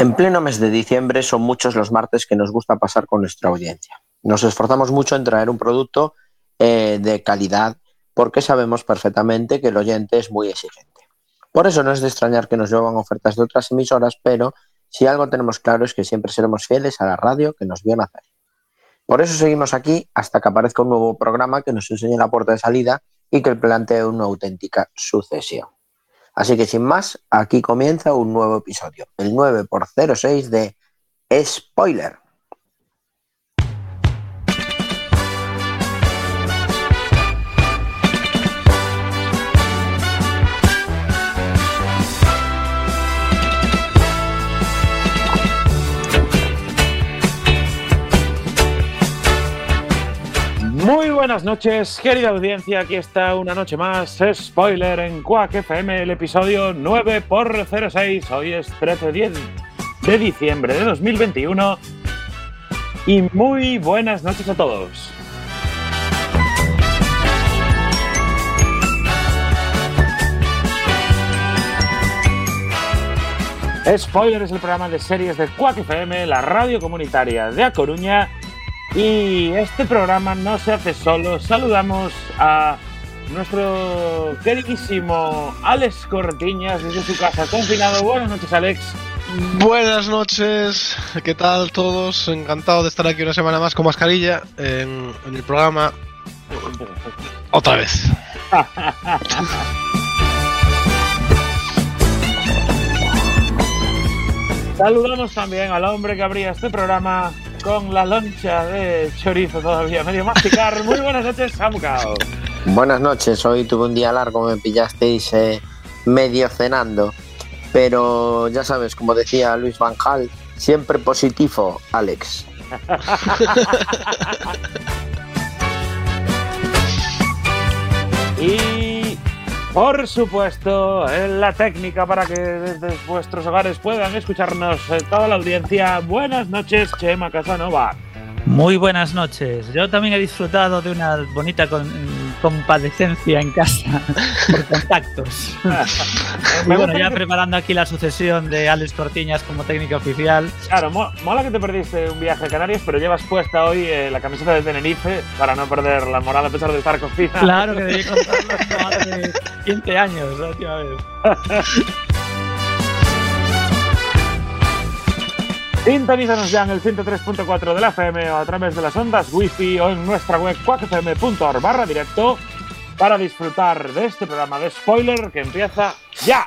En pleno mes de diciembre son muchos los martes que nos gusta pasar con nuestra audiencia. Nos esforzamos mucho en traer un producto eh, de calidad porque sabemos perfectamente que el oyente es muy exigente. Por eso no es de extrañar que nos llevan ofertas de otras emisoras, pero si algo tenemos claro es que siempre seremos fieles a la radio que nos vio nacer. Por eso seguimos aquí hasta que aparezca un nuevo programa que nos enseñe la puerta de salida y que plantee una auténtica sucesión. Así que sin más, aquí comienza un nuevo episodio, el 9 x 06 de Spoiler. Buenas noches, querida audiencia. Aquí está una noche más. Spoiler en Quack FM, el episodio 9 x 06. Hoy es 13 de diciembre de 2021. Y muy buenas noches a todos. Spoiler es el programa de series de Quack FM, la radio comunitaria de A Coruña y este programa no se hace solo. Saludamos a nuestro queridísimo Alex Cortiñas desde su casa confinado. Buenas noches, Alex. Buenas noches, ¿qué tal todos? Encantado de estar aquí una semana más con mascarilla en, en el programa. Otra vez. Saludamos también al hombre que abría este programa con la loncha de chorizo todavía medio masticar. Muy buenas noches, Samucao. Buenas noches, hoy tuve un día largo, me pillasteis eh, medio cenando, pero ya sabes, como decía Luis Van Gaal, siempre positivo, Alex. y por supuesto, la técnica para que desde vuestros hogares puedan escucharnos eh, toda la audiencia. Buenas noches, Chema Casanova. Muy buenas noches. Yo también he disfrutado de una bonita compadecencia en casa por contactos. y bueno, ya preparando aquí la sucesión de Alex Cortiñas como técnico oficial. Claro, mola que te perdiste un viaje a Canarias, pero llevas puesta hoy eh, la camiseta de Tenerife para no perder la moral a pesar de estar cocina. Claro, que debí contarlo hace 15 años la última vez. Sintonízanos ya en el 103.4 de la FM o a través de las ondas wifi o en nuestra web quackfm.org barra directo para disfrutar de este programa de spoiler que empieza ya.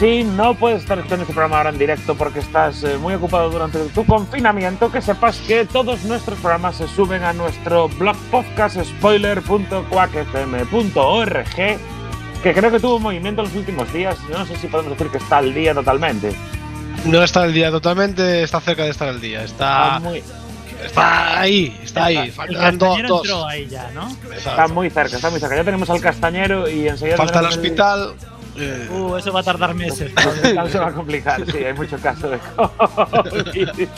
Si no puedes estar escuchando este programa ahora en directo porque estás eh, muy ocupado durante tu confinamiento, que sepas que todos nuestros programas se suben a nuestro blog podcast spoiler.quackfm.org, que creo que tuvo movimiento en los últimos días. No sé si podemos decir que está al día totalmente. No está al día totalmente, está cerca de estar al día. Está, muy, Está ahí, está ahí. Faltan dos. ahí ya, ¿no? Está muy cerca, está muy cerca. Ya tenemos al castañero y enseguida. Falta el hospital. Uh, eso va a tardar meses. No, se va a complicar, sí, hay mucho caso de COVID.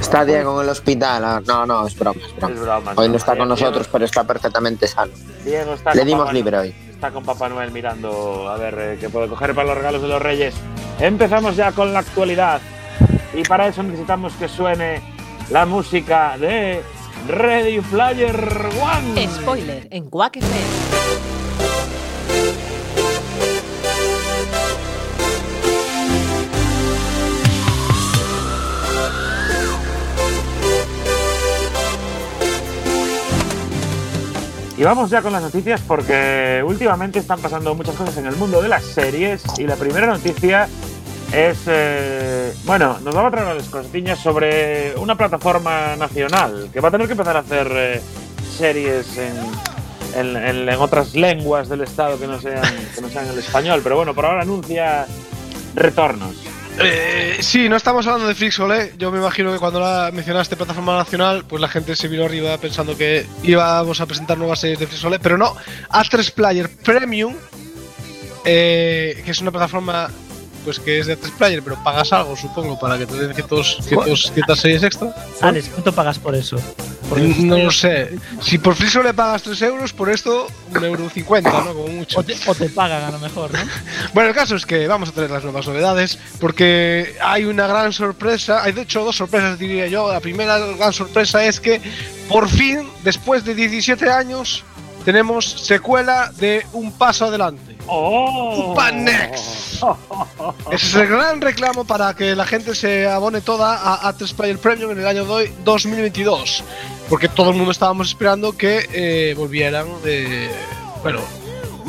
Está Diego en el hospital. Ah, no, no, es broma. Es broma. hoy no, está con nosotros, pero está perfectamente sano. Diego está Le dimos libre hoy. Está con Papá Noel mirando a ver eh, qué puede coger para los regalos de los Reyes. Empezamos ya con la actualidad. Y para eso necesitamos que suene la música de Ready Flyer One. Spoiler en Quack Y vamos ya con las noticias porque últimamente están pasando muchas cosas en el mundo de las series y la primera noticia es, eh, bueno, nos va a traer las costillas sobre una plataforma nacional que va a tener que empezar a hacer eh, series en, en, otras lenguas del Estado que no, sean, que no sean el español, pero bueno, por ahora anuncia retornos. Eh, sí, no estamos hablando de Flixolé. Yo me imagino que cuando la mencionaste plataforma nacional, pues la gente se vino arriba pensando que íbamos a presentar nuevas series de Flixolé, pero no. A3 Player Premium, eh, que es una plataforma pues que es de 3 player, pero pagas algo, supongo, para que te den ciertos, ciertos, ciertas series extra. Alex, ¿cuánto pagas por eso? no lo sé. Si por Free solo le pagas 3 euros, por esto, un euro 50, ¿no? Como mucho. O te, o te pagan a lo mejor, ¿no? Bueno, el caso es que vamos a tener las nuevas novedades, porque hay una gran sorpresa, hay de hecho dos sorpresas, diría yo. La primera gran sorpresa es que por fin, después de 17 años, tenemos secuela de Un Paso Adelante. ¡Oh! Upa Next. Ese es el gran reclamo para que la gente se abone toda a A3 Player Premium en el año doy- 2022. Porque todo el mundo estábamos esperando que eh, volvieran, eh, bueno,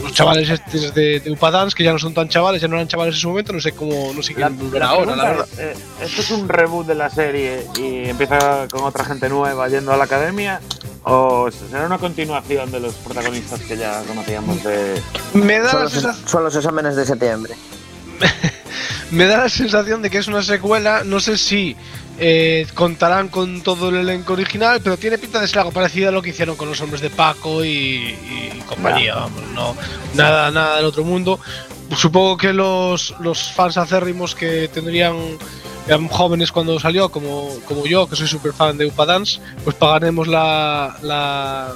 los chavales estos de, de Upa Dance, que ya no son tan chavales, ya no eran chavales en su momento, no sé cómo, no sé quién volverá ahora, la verdad. es, eh, ¿Esto es un reboot de la serie y empieza con otra gente nueva yendo a la academia? ¿O será una continuación de los protagonistas que ya conocíamos de. Me da, Son la los, sensación, son los exámenes de septiembre. me da la sensación de que es una secuela, no sé si eh, contarán con todo el elenco original, pero tiene pinta de ser algo parecido a lo que hicieron con los hombres de Paco y, y compañía, vamos, no, nada, nada del otro mundo. Supongo que los, los fans acérrimos que tendrían eran jóvenes cuando salió, como, como yo, que soy súper fan de Upa Dance, pues pagaremos la, la,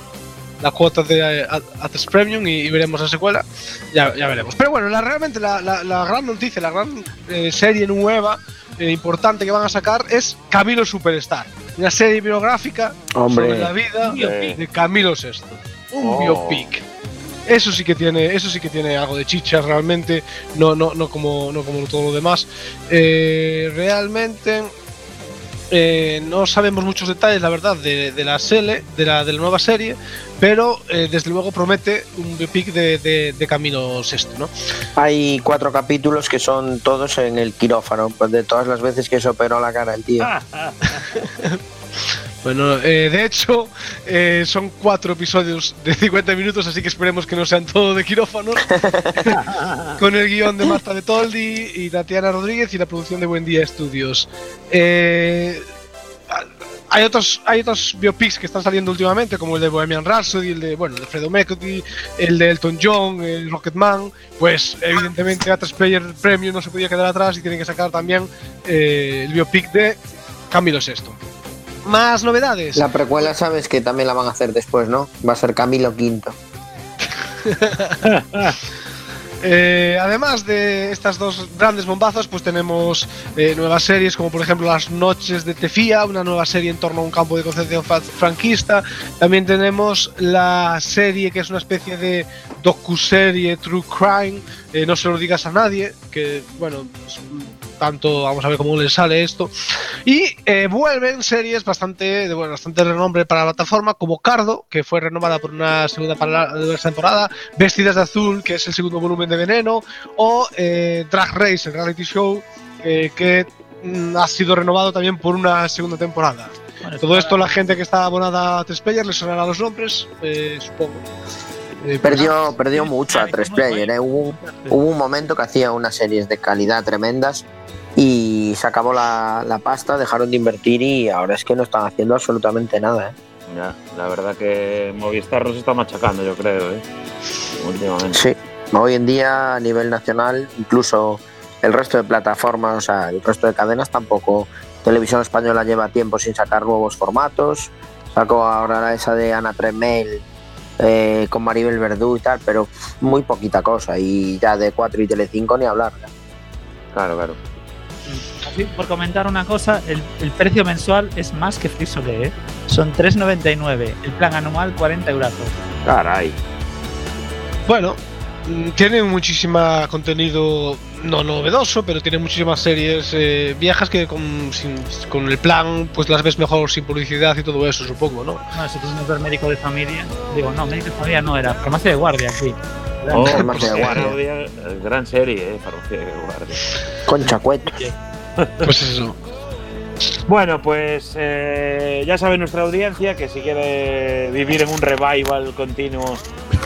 la cuota de eh, Ates Premium y, y veremos la secuela. Ya, ya veremos. Pero bueno, la, realmente la, la- la gran noticia, la gran eh, serie nueva, eh, importante que van a sacar es Camilo Superstar. Una serie biográfica Hombre. sobre la vida biopic. de Camilo VI. Un Oh. biopic. Eso sí que tiene, eso sí que tiene algo de chicha realmente, no, no, no como, no como todo lo demás. Eh, realmente eh, no sabemos muchos detalles, la verdad, de, de la serie, de la, de la nueva serie, pero eh, desde luego promete un biopic de, de, de Camilo VI, ¿no? Hay cuatro capítulos que son todos en el quirófano, de todas las veces que se operó la cara el tío. Bueno, eh, de hecho, eh, son cuatro episodios de 50 minutos, así que esperemos que no sean todo de quirófano. con el guion de Marta de Toldi y Tatiana Rodríguez y la producción de Buen Día Studios. Eh, hay otros, hay otros biopics que están saliendo últimamente, como el de Bohemian Rhapsody, el de, bueno, el de Fredo Mercury, el de Elton John, el Rocketman. Pues, evidentemente, A3 Player Premium no se podía quedar atrás y tienen que sacar también eh, el biopic de Camilo VI. Más novedades. La precuela sabes que también la van a hacer después, ¿no? Va a ser Camilo V. Eh, además de estas dos grandes bombazos, pues tenemos eh, nuevas series como por ejemplo Las Noches de Tefía, una nueva serie en torno a un campo de concentración franquista. También tenemos la serie que es una especie de docuserie True Crime, eh, no se lo digas a nadie, que bueno, pues, tanto vamos a ver cómo le sale esto. Y eh, vuelven series bastante de bueno, bastante renombre para la plataforma, como Cardo, que fue renovada por una segunda para- temporada, Vestidas de Azul, que es el segundo volumen de Veneno, o eh, Drag Race, el reality show, eh, que mm, ha sido renovado también por una segunda temporada. Bueno, Todo esto, la gente que está abonada a tres players le sonará los nombres, eh, supongo. Eh, Perdió, perdió mucho a tres player, ¿eh? Hubo, hubo un momento que hacía unas series de calidad tremendas y se acabó la, la pasta, dejaron de invertir y ahora es que no están haciendo absolutamente nada, ¿eh? ya, la verdad que Movistar nos está machacando, yo creo, ¿eh? Últimamente. Sí, hoy en día a nivel nacional, incluso el resto de plataformas, o sea, el resto de cadenas tampoco. Televisión Española lleva tiempo sin sacar nuevos formatos. Sacó ahora esa de Ana Tremel eh, con Maribel Verdú y tal, pero muy poquita cosa. Y ya de 4 y Telecinco ni hablar. Claro, claro. Así, por comentar una cosa, el, el precio mensual es más que Free ¿eh? Son 3,99. El plan anual 40 euros. Caray. Bueno, mm, tiene muchísima contenido no novedoso, pero tiene muchísimas series eh, viejas que con, sin- con el plan pues las ves mejor sin publicidad y todo eso, supongo, ¿no? No, si quieres ver médico de familia. Digo, no, médico de familia no era. Farmacia de guardia, sí. Oh, Farmacia de pues, guardia. gran serie, ¿eh? Farmacia de guardia. Concha Cueto. Pues eso. Bueno, pues eh, ya sabe nuestra audiencia que si quiere vivir en un revival continuo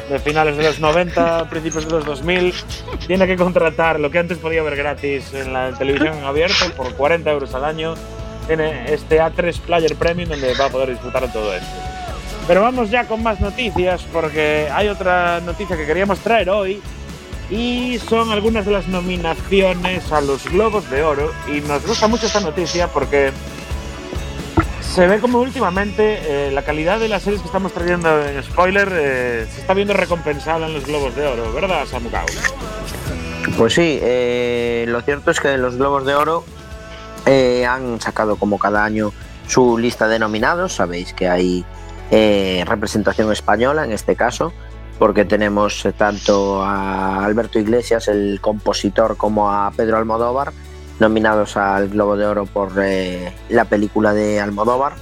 de finales de los 90, principios de los 2000, tiene que contratar lo que antes podía ver gratis en la televisión en abierto por 40 euros al año. Tiene este A3 Player Premium donde va a poder disfrutar de todo esto. Pero vamos ya con más noticias porque hay otra noticia que queríamos traer hoy y son algunas de las nominaciones a los Globos de Oro y nos gusta mucho esta noticia porque se ve como últimamente eh, la calidad de las series que estamos trayendo en spoiler eh, se está viendo recompensada en los Globos de Oro, ¿verdad, Samucao? Pues sí, eh, lo cierto es que los Globos de Oro han sacado como cada año su lista de nominados. Sabéis que hay representación española en este caso, porque tenemos tanto a Alberto Iglesias, el compositor, como a Pedro Almodóvar nominados al Globo de Oro por eh, la película de Almodóvar.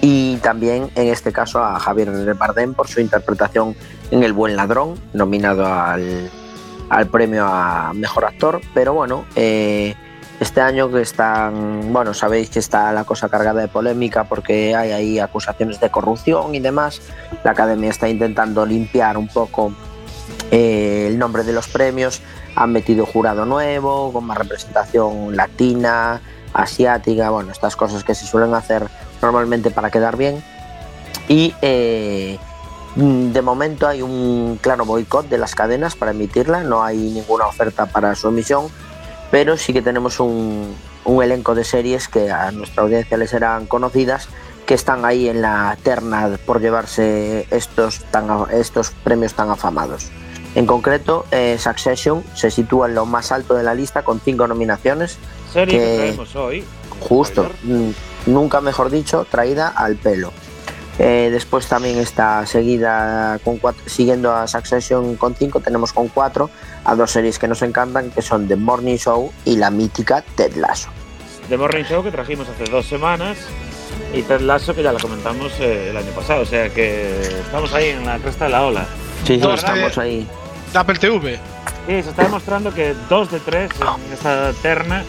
Y también en este caso a Javier Bardem por su interpretación en El Buen Ladrón, nominado al, premio a Mejor Actor. Pero bueno, eh, este año que están, bueno, sabéis que está la cosa cargada de polémica porque hay ahí acusaciones de corrupción y demás. La academia está intentando limpiar un poco eh, el nombre de los premios han metido jurado nuevo, con más representación latina, asiática, bueno, estas cosas que se suelen hacer normalmente para quedar bien. Y eh, de momento hay un claro boicot de las cadenas para emitirla, no hay ninguna oferta para su emisión, pero sí que tenemos un, elenco de series que a nuestra audiencia les serán conocidas, que están ahí en la terna por llevarse estos, estos premios tan afamados. En concreto, eh, Succession se sitúa en lo más alto de la lista con cinco nominaciones. Serie que, traemos hoy. Justo, mm, nunca mejor dicho, traída al pelo. Eh, después también está seguida con siguiendo a Succession con cinco, tenemos con cuatro a dos series que nos encantan, que son The Morning Show y la mítica Ted Lasso. The Morning Show que trajimos hace dos semanas y Ted Lasso que ya la comentamos eh, el año pasado, o sea que estamos ahí en la cresta de la ola. Sí, estamos ahí. Apple TV. Sí, se está demostrando que dos de tres en esta terna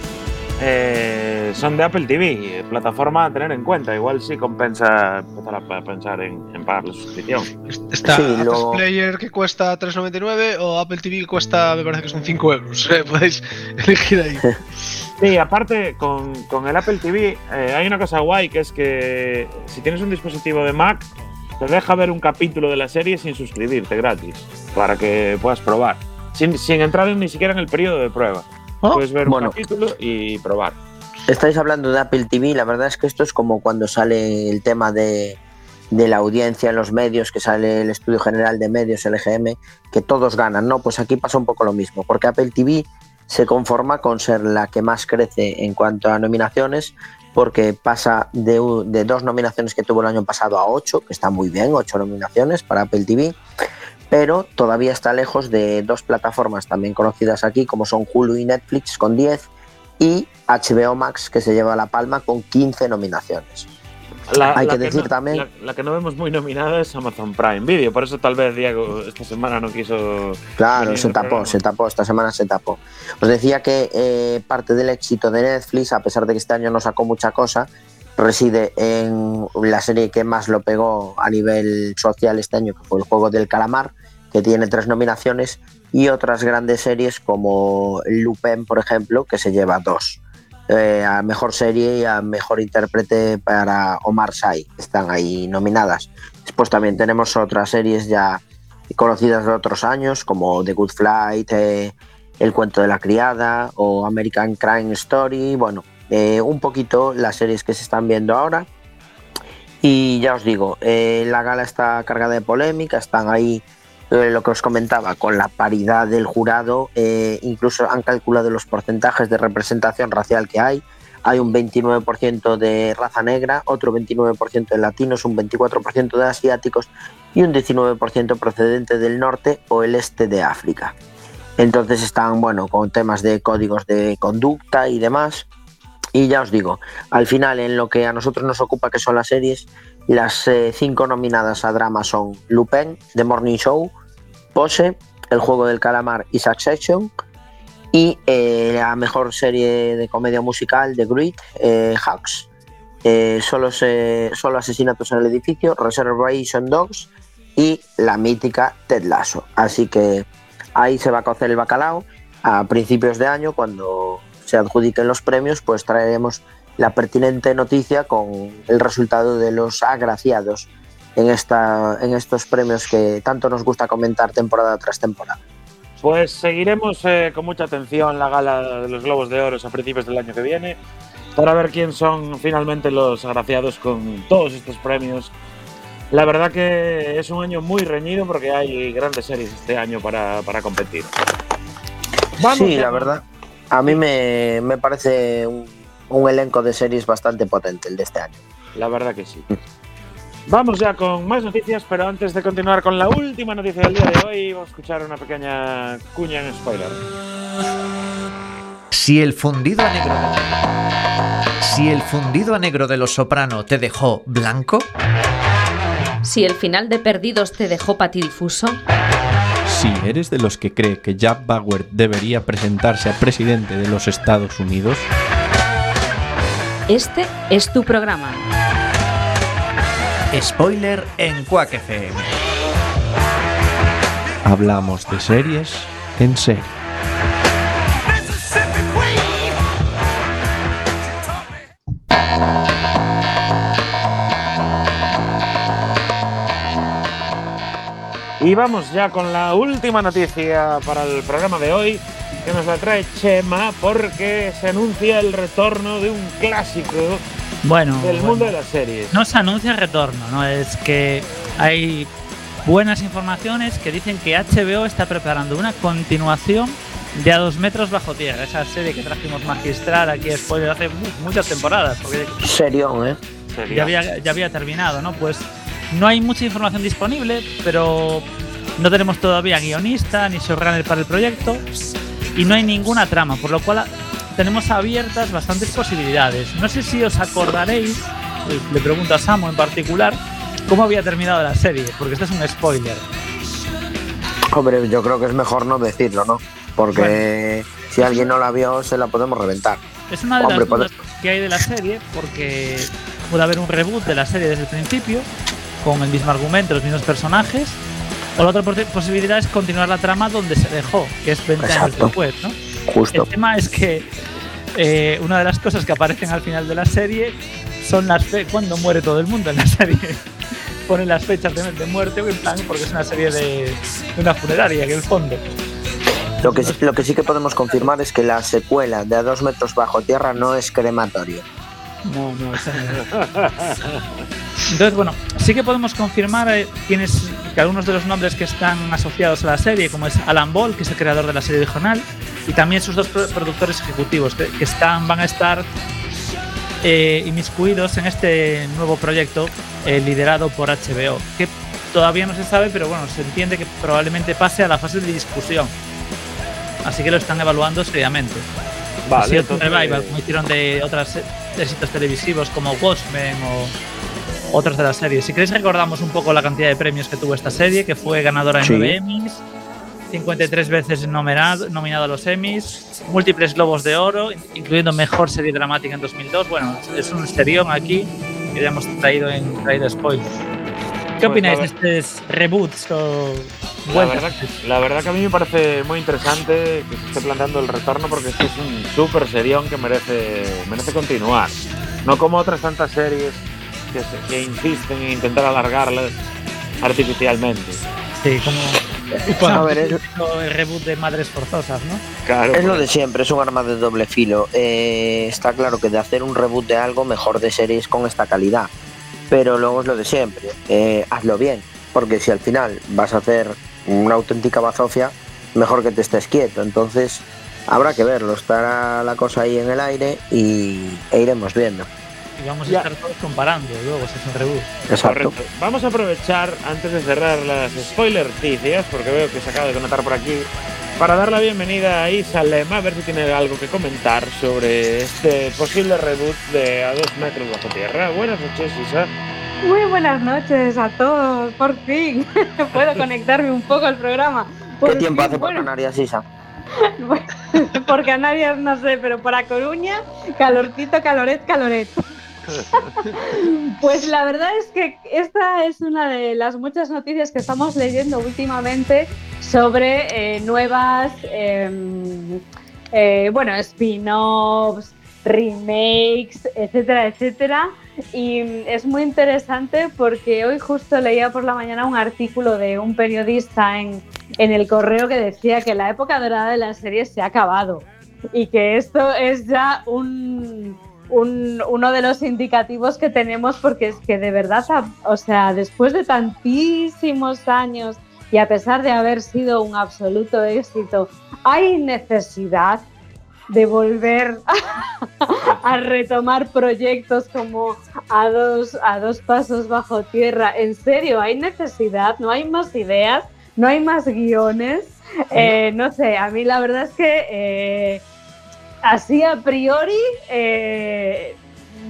eh, son de Apple TV, plataforma a tener en cuenta. Igual sí compensa empezar a pensar en, pagar la suscripción. Está Apple Player que cuesta 3,99 o Apple TV que cuesta, me parece que son 5 euros. Eh, podéis elegir ahí. Sí, aparte con, con el Apple TV eh, hay una cosa guay que es que si tienes un dispositivo de Mac te deja ver un capítulo de la serie sin suscribirte gratis, para que puedas probar, sin, sin entrar ni siquiera en el periodo de prueba. Oh. Puedes ver un capítulo y probar. Estáis hablando de Apple TV, la verdad es que esto es como cuando sale el tema de, de la audiencia en los medios, que sale el Estudio General de Medios, LGM, que todos ganan, ¿no? Pues aquí pasa un poco lo mismo, porque Apple TV se conforma con ser la que más crece en cuanto a nominaciones, porque pasa de, dos nominaciones que tuvo el año pasado a ocho, que está muy bien, ocho nominaciones para Apple TV, pero todavía está lejos de dos plataformas también conocidas aquí, como son Hulu y Netflix con 10 y HBO Max, que se lleva la palma con 15 nominaciones. Hay que, decir también. La, que no vemos muy nominada es Amazon Prime Video, por eso tal vez Diego esta semana no quiso. Claro, se tapó, se tapó, esta semana se tapó. Os decía que eh, parte del éxito de Netflix, a pesar de que este año no sacó mucha cosa, reside en la serie que más lo pegó a nivel social este año, que fue el juego del calamar, que tiene tres nominaciones, y otras grandes series como Lupin, por ejemplo, que se lleva dos. Eh, a mejor serie y a mejor intérprete para Omar Sy, están ahí nominadas. Después también tenemos otras series ya conocidas de otros años, como The Good Flight, eh, El cuento de la criada o American Crime Story. Bueno, eh, un poquito las series que se están viendo ahora. Y ya os digo, la gala está cargada de polémica, están ahí eh, lo que os comentaba, con la paridad del jurado, eh, incluso han calculado los porcentajes de representación racial que hay. Hay un 29% de raza negra, otro 29% de latinos, un 24% de asiáticos y un 19% procedente del norte o el este de África. Entonces están, bueno, con temas de códigos de conducta y demás. Y ya os digo, al final en lo que a nosotros nos ocupa, que son las series, las eh, cinco nominadas a drama son Lupin, The Morning Show, Pose, El juego del calamar y Succession. Y eh, la mejor serie de comedia musical, The Great, eh, Hawks. Eh, solo, solo asesinatos en el edificio, Reservation Dogs y la mítica Ted Lasso. Así que ahí se va a cocer el bacalao. A principios de año, cuando se adjudiquen los premios, pues traeremos la pertinente noticia con el resultado de los agraciados en, esta, en estos premios que tanto nos gusta comentar temporada tras temporada. Pues seguiremos eh, con mucha atención la gala de los Globos de Oro a principios del año que viene para ver quién son finalmente los agraciados con todos estos premios. La verdad que es un año muy reñido porque hay grandes series este año para, para competir. sí, la verdad. A mí me, me parece un, un, elenco de series bastante potente el de este año. La verdad que sí. Vamos ya con más noticias, pero antes de continuar con la última noticia del día de hoy, vamos a escuchar una pequeña cuña en spoiler. Si el fundido a negro Si el fundido a negro de los soprano te dejó blanco. Si el final de Perdidos te dejó patidifuso. Si eres de los que cree que Jack Bauer debería presentarse a presidente de los Estados Unidos. Este es tu programa. Spoiler en Quack FM. Hablamos de series en serie. Y vamos ya con la última noticia para el programa de hoy, que nos la trae Chema, porque se anuncia el retorno de un clásico bueno, del mundo de las series. No se anuncia el retorno, no es que hay buenas informaciones que dicen que HBO está preparando una continuación de A dos metros bajo tierra, esa serie que trajimos magistral aquí spoiler hace muchas temporadas. Porque Serión, ¿eh? Ya había, ya había terminado, ¿no? Pues no hay mucha información disponible, pero no tenemos todavía guionista ni showrunner para el proyecto y no hay ninguna trama, por lo cual tenemos abiertas bastantes posibilidades. No sé si os acordaréis, le pregunto a Samu en particular, cómo había terminado la serie, porque esto es un spoiler. Hombre, yo creo que es mejor no decirlo, ¿no? Porque bueno, si alguien no la vio, se la podemos reventar. Es una de Hombre, las dudas que hay de la serie, porque puede haber un reboot de la serie desde el principio, con el mismo argumento, los mismos personajes. O la otra posibilidad es continuar la trama donde se dejó, que es 20 años después, ¿no? Justo. El tema es que eh, una de las cosas que aparecen al final de la serie son las fe cuando muere todo el mundo en la serie. Ponen las fechas de, de muerte, en plan, porque es una serie de, de una funeraria, que el fondo. Lo que, lo que sí que podemos confirmar es que la secuela de A dos metros bajo tierra no es crematorio. No, no, Entonces, bueno, sí que podemos confirmar eh, quiénes, que algunos de los nombres que están asociados a la serie, como es Alan Ball, que es el creador de la serie original, y también sus dos productores ejecutivos, que, que están, van a estar eh, inmiscuidos en este nuevo proyecto eh, liderado por HBO, que todavía no se sabe, pero bueno, se entiende que probablemente pase a la fase de discusión. Así que lo están evaluando seriamente. Vale, entonces- revival, como hicieron de otros éxitos televisivos como Watchmen o otras de las series. Si queréis recordamos un poco la cantidad de premios que tuvo esta serie, que fue ganadora en Sí. 9 Emmys, 53 veces nominado, nominado a los Emmys, múltiples Globos de Oro, incluyendo Mejor Serie Dramática en 2002. Bueno, es un serión aquí que ya hemos traído en traído spoilers. ¿Qué opináis de estos reboots o La verdad, la verdad que a mí me parece muy interesante que se esté planteando el retorno porque esto es un súper serión que merece, merece continuar. No como otras tantas series que, se- que insisten en intentar alargarlas artificialmente. Sí, como A ver, es, el reboot de Madres Forzosas, ¿no? Claro, es lo de siempre, es un arma de doble filo. Eh, está claro que de hacer un reboot de algo, mejor de series con esta calidad. Pero luego es lo de siempre, eh, hazlo bien. Porque si al final vas a hacer una auténtica bazofia, mejor que te estés quieto. Entonces, habrá que verlo. Estará la cosa ahí en el aire y, e iremos viendo. Y vamos a Ya. estar todos comparando luego si es un reboot. Exacto. Correcto. Vamos a aprovechar, antes de cerrar las spoiler noticias, porque veo que se acaba de conectar por aquí, para dar la bienvenida a Isa Lema, a ver si tiene algo que comentar sobre este posible reboot de A dos metros bajo tierra. Buenas noches, Isa. Muy buenas noches a todos, por fin puedo conectarme un poco al programa. ¿Qué tiempo fin, hace por Canarias, Isa? bueno, por Canarias no sé, pero para Coruña, calorcito, caloret, caloret. Pues la verdad es que esta es una de las muchas noticias que estamos leyendo últimamente sobre eh, nuevas, em, eh, bueno, spin-offs, remakes, etcétera, etcétera. Y mm, es muy interesante porque hoy justo leía por la mañana un artículo de un periodista en, en el correo que decía que la época dorada de las series se ha acabado y que esto es ya un, un- uno de los indicativos que tenemos porque es que de verdad, o sea, después de tantísimos años y a pesar de haber sido un absoluto éxito, hay necesidad de volver a retomar proyectos como a dos, a dos pasos bajo tierra. En serio, hay necesidad, no hay más ideas, no hay más guiones. Eh, no sé, a mí la verdad es que eh, así a priori eh,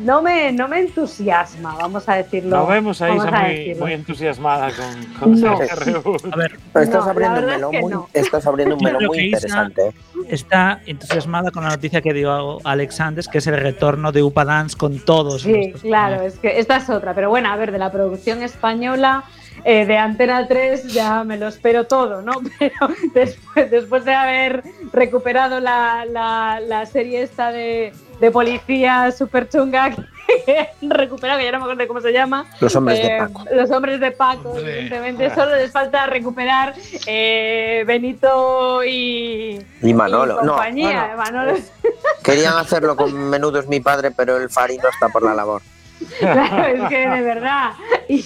no, me, no me entusiasma, vamos a decirlo. Lo vemos ahí, vamos Isa, a muy, decirlo. muy entusiasmada con, con No. A ver, Pero estás No, abriendo un es melón que muy, no. estás abriendo un Yo melón creo muy que Isa- interesante. ¿eh? está entusiasmada con la noticia que dio Alex Andes, que es el retorno de Upa Dance con todos. Sí, claro, es que esta es otra. Pero bueno, a ver, de la producción española eh, de Antena 3 ya me lo espero todo, ¿no? Pero después, después de haber recuperado la, la- la serie esta de, de policía super chunga que han recuperado, que ya no me acuerdo de cómo se llama. Los hombres de Eh, Paco. Los hombres de Paco, evidentemente. Solo les falta recuperar eh, Benito y, Y Manolo. y No, compañía. Manolo. querían hacerlo con Menudos mi padre, pero el Farino está por la labor. Claro, es que de verdad. Y,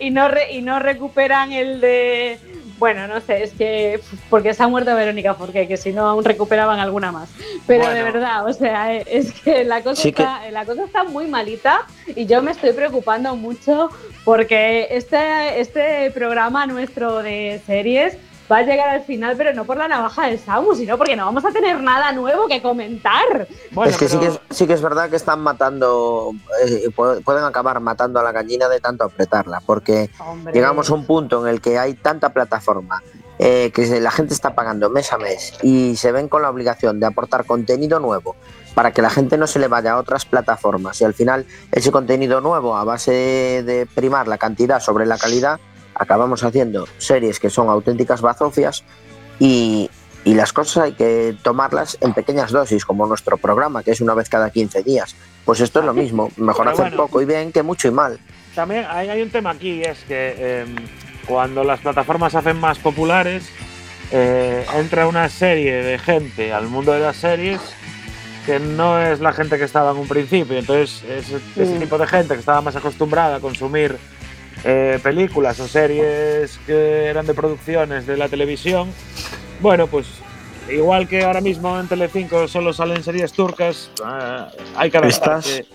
y no re- y no recuperan el de. Bueno, no sé, es que. Porque se ha muerto Verónica Forqué, que si no aún recuperaban alguna más. Pero de verdad, o sea, eh, es que la cosa, Sí que- está, la cosa está muy malita y yo me estoy preocupando mucho porque este, este programa nuestro de series va a llegar al final, pero no por la navaja de Samu, sino porque no vamos a tener nada nuevo que comentar. Bueno, es que, sí, que es, sí que es verdad que están matando, eh, pu- pueden acabar matando a la gallina de tanto apretarla, porque Hombre. llegamos a un punto en el que hay tanta plataforma eh, que se- la gente está pagando mes a mes y se ven con la obligación de aportar contenido nuevo para que la gente no se le vaya a otras plataformas y al final ese contenido nuevo a base de primar la cantidad sobre la calidad acabamos haciendo series que son auténticas bazofias y, y las cosas hay que tomarlas en pequeñas dosis como nuestro programa que es una vez cada 15 días pues esto es lo mismo mejor hacer bueno. poco y bien que mucho y mal También hay, hay un tema aquí, es que em, cuando las plataformas se hacen más populares, eh, entra una serie de gente al mundo de las series que no es la gente que estaba en un principio. Entonces, ese, ese Mm. tipo de gente que estaba más acostumbrada a consumir eh, películas o series que eran de producciones de la televisión, bueno, pues igual que ahora mismo en Telecinco solo salen series turcas, ah, hay que adaptarse.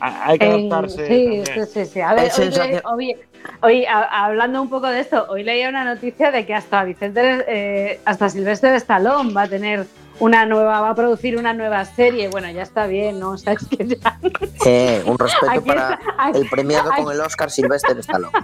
Ah, Hay que adaptarse. sí, sí, sí, sí. A ver, hoy, sensación- le- hoy- hoy, a- hablando un poco de esto, hoy leía una noticia de que hasta Vicente, eh, hasta Silvestre Stallone va a tener una nueva, va a producir una nueva serie. Bueno, ya está bien, ¿no? O sea, es que ya. Eh, un respeto Aquí para está, aquí- el premiado aquí- con el Oscar Sylvester Stallone.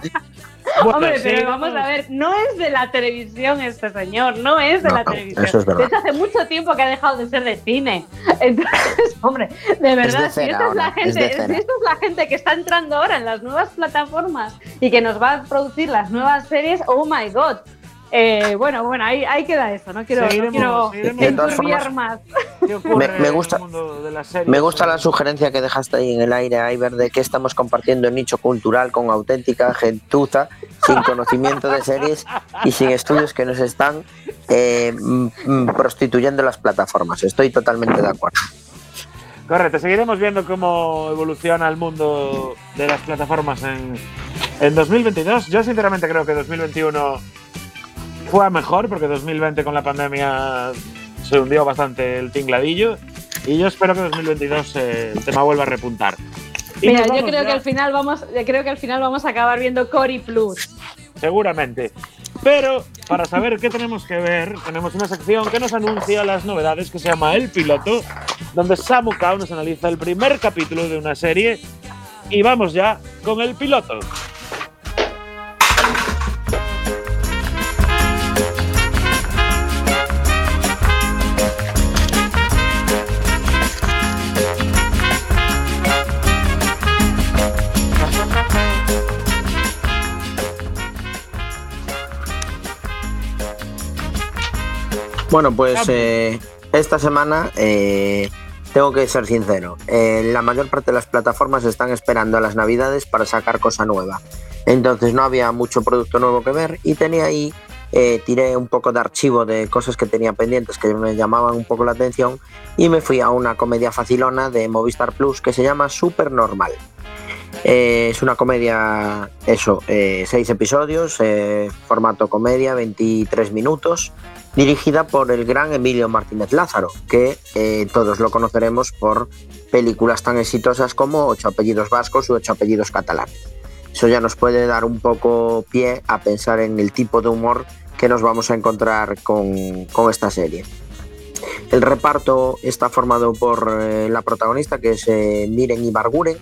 Bueno, Hombre, sí, pero vamos a ver, no es de la televisión este señor, no es de No, la no, televisión. eso es verdad. De hecho, hace mucho tiempo que ha dejado de ser de cine. Entonces, hombre, de verdad, de si esta es la ahora, es de gente, si esta es la gente que está entrando ahora en las nuevas plataformas y que nos va a producir las nuevas series, oh my god. Eh, bueno, bueno, ahí, ahí queda eso, no quiero, no quiero formas, más. ¿Qué ocurre Me- me gusta- el mundo de las series? Me gusta la sugerencia que dejaste ahí en el aire, Iber, de que estamos compartiendo nicho cultural con auténtica gentuza, sin conocimiento de series y sin estudios que nos están eh, mm, mm, prostituyendo las plataformas. Estoy totalmente de acuerdo. Correcto, seguiremos viendo cómo evoluciona el mundo de las plataformas en, en 2022. Yo sinceramente creo que 2021 fue a mejor porque 2020 con la pandemia se hundió bastante el tingladillo y yo espero que 2022 eh, el tema vuelva a repuntar. Y Mira, yo creo ya, que al final vamos, yo creo que al final vamos a acabar viendo Cory Plus. seguramente. Pero para saber qué tenemos que ver, tenemos una sección que nos anuncia las novedades que se llama El Piloto, donde Samu Kao nos analiza el primer capítulo de una serie y vamos ya con el piloto. Bueno, pues eh, esta semana eh, tengo que ser sincero. eh, la mayor parte de las plataformas están esperando a las navidades para sacar cosa nueva. Entonces no había mucho producto nuevo que ver y tenía ahí eh, tiré un poco de archivo de cosas que tenía pendientes que me llamaban un poco la atención y me fui a una comedia facilona de Movistar Plus que se llama Super Normal. Eh, es una comedia, eso, eh, seis episodios, eh, formato comedia, 23 minutos, dirigida por el gran Emilio Martínez Lázaro, que eh, todos lo conoceremos por películas tan exitosas como Ocho apellidos vascos u Ocho apellidos catalanes. Eso ya nos puede dar un poco pie a pensar en el tipo de humor que nos vamos a encontrar con, con esta serie. El reparto está formado por eh, la protagonista, que es eh, Miren Ibarguren,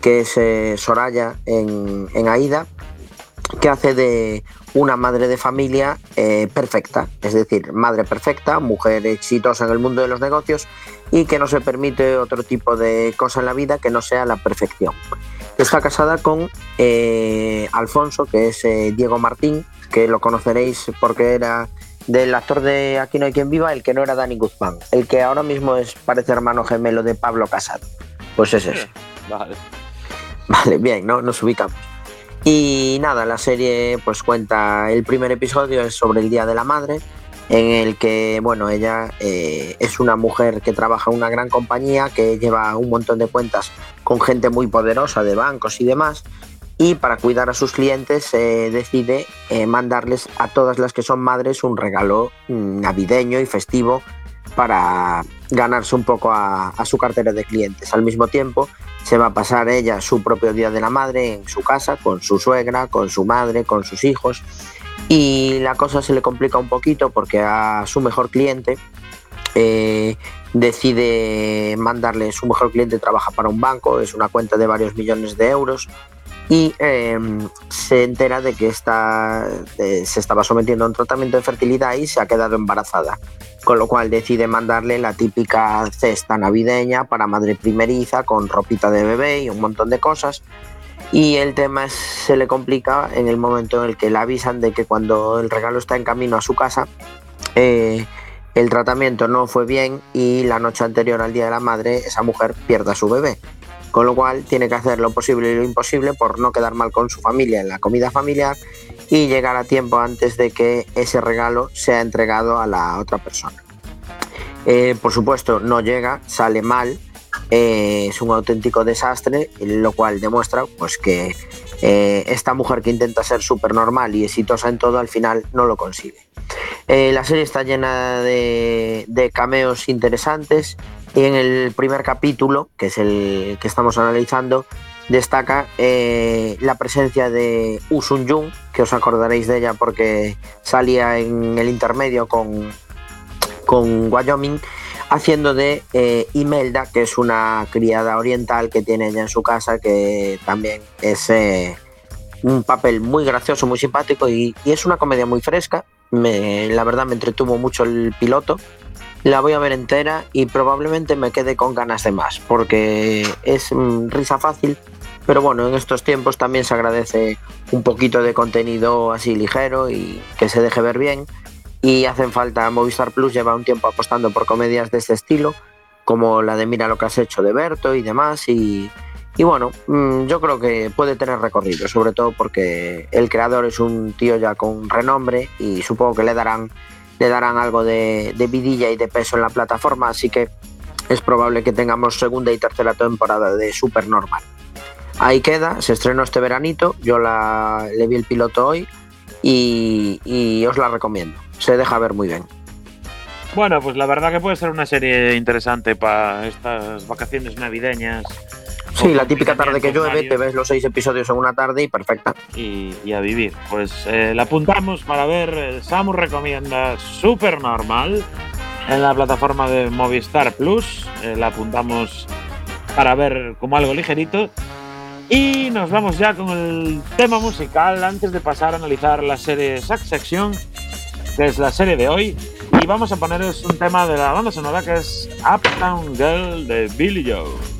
que es Soraya en, en, Aida, que hace de una madre de familia eh, perfecta, es decir, madre perfecta, mujer exitosa en el mundo de los negocios y que no se permite otro tipo de cosa en la vida que no sea la perfección. Está casada con eh, Alfonso, que es eh, Diego Martín, que lo conoceréis porque era del actor de Aquí no hay quien viva, el que no era Dani Guzmán, el que ahora mismo es parece hermano gemelo de Pablo Casado. Pues es ese. Vale. Vale, bien, ¿no? Nos ubicamos. Y nada, la serie pues cuenta, el primer episodio es sobre el Día de la Madre, en el que, bueno, ella eh, es una mujer que trabaja en una gran compañía, que lleva un montón de cuentas con gente muy poderosa de bancos y demás, y para cuidar a sus clientes eh, decide eh, mandarles a todas las que son madres un regalo mm, navideño y festivo para ganarse un poco a, su cartera de clientes. Al mismo tiempo, se va a pasar ella su propio Día de la Madre en su casa, con su suegra, con su madre, con sus hijos. Y la cosa se le complica un poquito porque a su mejor cliente eh, decide mandarle, su mejor cliente trabaja para un banco, es una cuenta de varios millones de euros y eh, se entera de que está, eh, se estaba sometiendo a un tratamiento de fertilidad y se ha quedado embarazada. Con lo cual decide mandarle la típica cesta navideña para madre primeriza con ropita de bebé y un montón de cosas. Y el tema se le complica en el momento en el que le avisan de que cuando el regalo está en camino a su casa, eh, el tratamiento no fue bien y la noche anterior al Día de la Madre esa mujer pierde a su bebé con lo cual tiene que hacer lo posible y lo imposible por no quedar mal con su familia en la comida familiar y llegar a tiempo antes de que ese regalo sea entregado a la otra persona. Eh, por supuesto, no llega, sale mal, eh, es un auténtico desastre, lo cual demuestra pues, que eh, esta mujer que intenta ser súper normal y exitosa en todo, al final no lo consigue. Eh, la serie está llena de, de cameos interesantes y en el primer capítulo, que es el que estamos analizando, destaca la presencia de Usun Jung, que os acordaréis de ella porque salía en el intermedio con, con Wyoming, haciendo de eh, Imelda, que es una criada oriental que tiene ella en su casa, que también es eh, un papel muy gracioso, muy simpático y, es una comedia muy fresca. La verdad me entretuvo mucho el piloto la voy a ver entera y probablemente me quede con ganas de más, porque es mm, risa fácil, pero bueno, en estos tiempos también se agradece un poquito de contenido así ligero y que se deje ver bien. Y hacen falta, Movistar Plus lleva un tiempo apostando por comedias de este estilo, como la de Mira lo que has hecho de Berto y demás. Y, bueno, mm, yo creo que puede tener recorrido, sobre todo porque el creador es un tío ya con renombre y supongo que le darán le darán algo de, vidilla y de peso en la plataforma, así que es probable que tengamos segunda y tercera temporada de Super Normal. Ahí queda, se estrenó este veranito, yo la, le vi el piloto hoy y os la recomiendo, se deja ver muy bien. Bueno, pues la verdad que puede ser una serie interesante para estas vacaciones navideñas. Sí, la típica tarde que llueve, te ves los seis episodios en una tarde y perfecta. Y, y a vivir. Pues eh, la apuntamos para ver. Eh, Samu recomienda Super Normal en la plataforma de Movistar Plus. Eh, la apuntamos para ver como algo ligerito. Y nos vamos ya con el tema musical antes de pasar a analizar la serie Succession, que es la serie de hoy. Y vamos a poneros un tema de la banda sonora que es Uptown Girl de Billy Joe.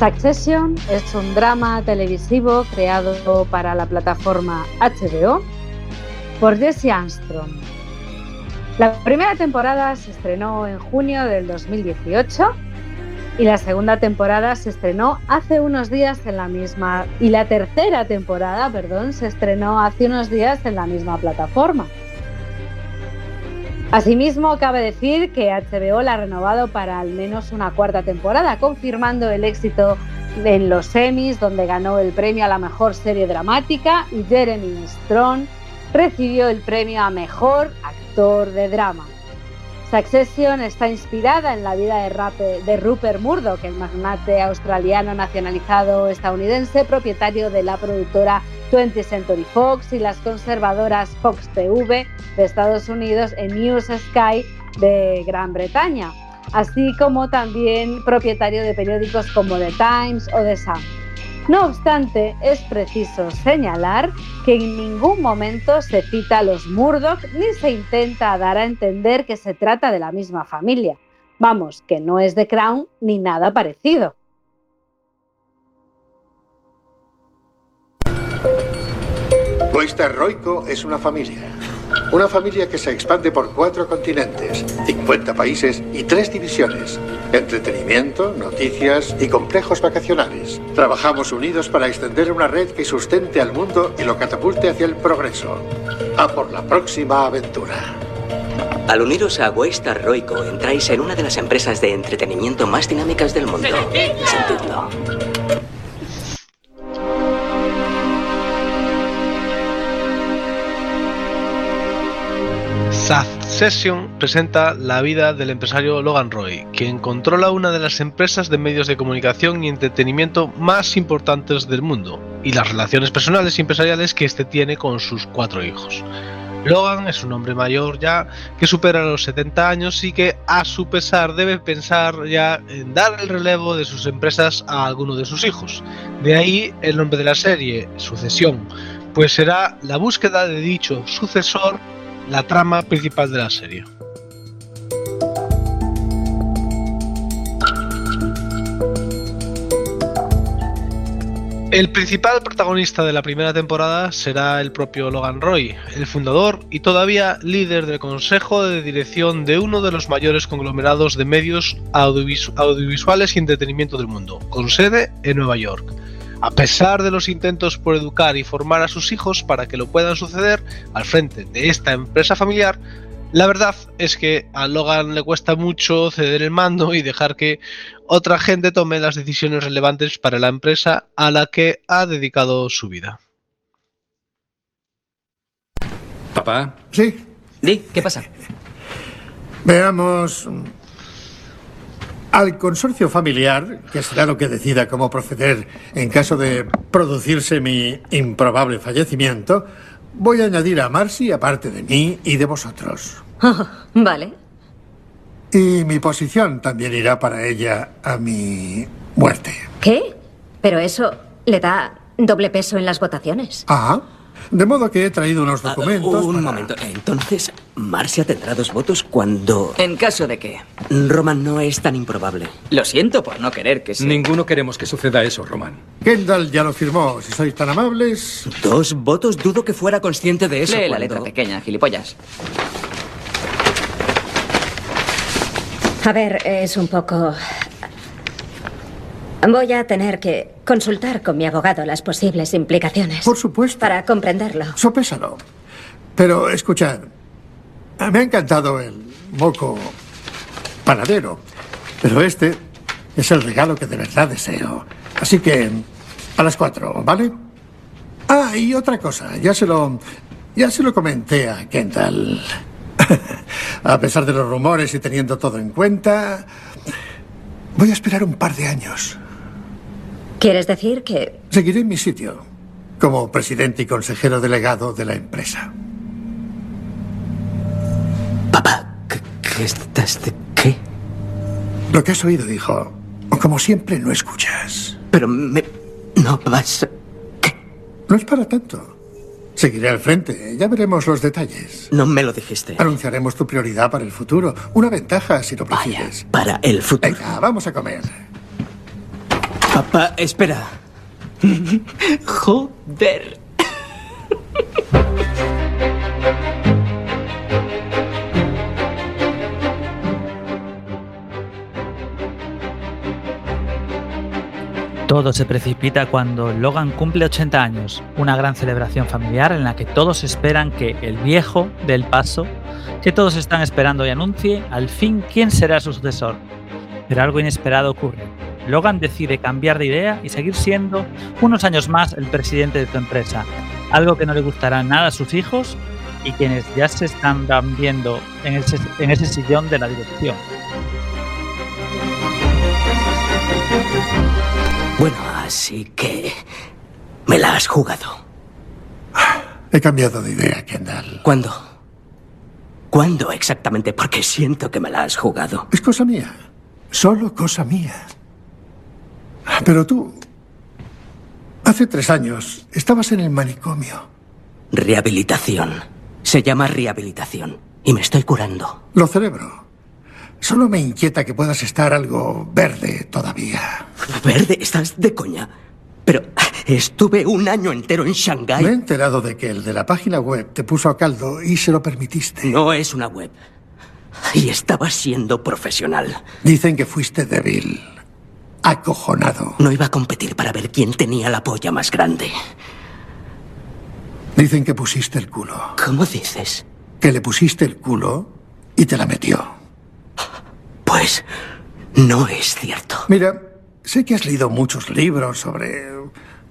Succession es un drama televisivo creado para la plataforma HBO por Jesse Armstrong. La primera temporada se estrenó en junio del 2018 y la segunda temporada se estrenó hace unos días en la misma y la tercera temporada, perdón, se estrenó hace unos días en la misma plataforma. Asimismo, cabe decir que HBO la ha renovado para al menos una cuarta temporada, confirmando el éxito en los Emmys, donde ganó el premio a la mejor serie dramática, y Jeremy Strong recibió el premio a mejor actor de drama. Succession está inspirada en la vida de, de Rupert Murdoch, el magnate australiano nacionalizado estadounidense, propietario de la productora 20th Century Fox y las conservadoras Fox TV de Estados Unidos en News Sky de Gran Bretaña, así como también propietario de periódicos como The Times o The Sun. No obstante, es preciso señalar que en ningún momento se cita a los Murdoch ni se intenta dar a entender que se trata de la misma familia. Vamos, que no es The Crown ni nada parecido. Oyster Roico es una familia. Una familia que se expande por cuatro continentes, 50 países y tres divisiones. Entretenimiento, noticias y complejos vacacionales. Trabajamos unidos para extender una red que sustente al mundo y lo catapulte hacia el progreso. A por la próxima aventura. Al uniros a Waystar Roico, entráis en una de las empresas de entretenimiento más dinámicas del mundo. Sentidlo. Succession presenta la vida del empresario Logan Roy, quien controla una de las empresas de medios de comunicación y entretenimiento más importantes del mundo, y las relaciones personales y empresariales que éste tiene con sus cuatro hijos. Logan es un hombre mayor ya que supera los 70 años y que a su pesar debe pensar ya en dar el relevo de sus empresas a alguno de sus hijos. De ahí el nombre de la serie, Sucesión, pues será la búsqueda de dicho sucesor la trama principal de la serie. El principal protagonista de la primera temporada será el propio Logan Roy, el fundador y todavía líder del consejo de dirección de uno de los mayores conglomerados de medios audiovis- audiovisuales y entretenimiento del mundo, con sede en Nueva York. A pesar de los intentos por educar y formar a sus hijos para que lo puedan suceder al frente de esta empresa familiar, la verdad es que a Logan le cuesta mucho ceder el mando y dejar que otra gente tome las decisiones relevantes para la empresa a la que ha dedicado su vida. Papá. Sí. Di, ¿qué pasa? Veamos. Al consorcio familiar, que será lo que decida cómo proceder en caso de producirse mi improbable fallecimiento, voy a añadir a Marcy aparte de mí y de vosotros. Oh, vale. Y mi posición también irá para ella a mi muerte. ¿Qué? Pero eso le da doble peso en las votaciones. Ah, de modo que he traído unos documentos. Un para- momento. Entonces, Marcia tendrá dos votos cuando... ¿En caso de qué? Roman no es tan improbable. Lo siento por no querer que sea. Ninguno queremos que suceda eso, Roman. Kendall ya lo firmó. Si sois tan amables. Dos votos, dudo que fuera consciente de eso. Lee la cuando- letra pequeña, gilipollas. A ver, es un poco... Voy a tener que consultar con mi abogado las posibles implicaciones. Por supuesto. Para comprenderlo. Sopésalo. Pero escuchad, me ha encantado el moco panadero, pero este es el regalo que de verdad deseo. Así que a las cuatro, ¿vale? Ah, y otra cosa, ya se lo, ya se lo comenté a Kendall. A pesar de los rumores y teniendo todo en cuenta, voy a esperar un par de años. ¿Quieres decir que Seguiré en mi sitio, como presidente y consejero delegado de la empresa. ¿Qué estás de qué? Lo que has oído, hijo. Como siempre, no escuchas. Pero me... No vas... No es para tanto. Seguiré al frente. Ya veremos los detalles. No me lo dijiste. Anunciaremos tu prioridad para el futuro. Una ventaja, si lo prefieres. Para el futuro. Venga, vamos a comer. Papá, espera. Joder. Todo se precipita cuando Logan cumple 80 años, una gran celebración familiar en la que todos esperan que el viejo dé el paso, que todos están esperando y anuncie al fin quién será su sucesor. Pero algo inesperado ocurre. Logan decide cambiar de idea y seguir siendo unos años más el presidente de su empresa, algo que no le gustará nada a sus hijos y quienes ya se están viendo en ese, en ese sillón de la dirección. Bueno, así que... Me la has jugado. He cambiado de idea, Kendall. ¿Cuándo? ¿Cuándo exactamente? Porque siento que me la has jugado. Es cosa mía. Solo cosa mía. Pero tú... Hace tres años estabas en el manicomio. Rehabilitación. Se llama rehabilitación. Y me estoy curando. Lo celebro. Solo me inquieta que puedas estar algo verde todavía. ¿Verde? ¿Estás de coña? Pero estuve un año entero en Shanghái. Me he enterado de que el de la página web te puso a caldo y se lo permitiste. No es una web. Y estaba siendo profesional. Dicen que fuiste débil. Acojonado. No iba a competir para ver quién tenía la polla más grande. Dicen que pusiste el culo. ¿Cómo dices? Que le pusiste el culo y te la metió. Pues no es cierto. Mira, sé que has leído muchos libros sobre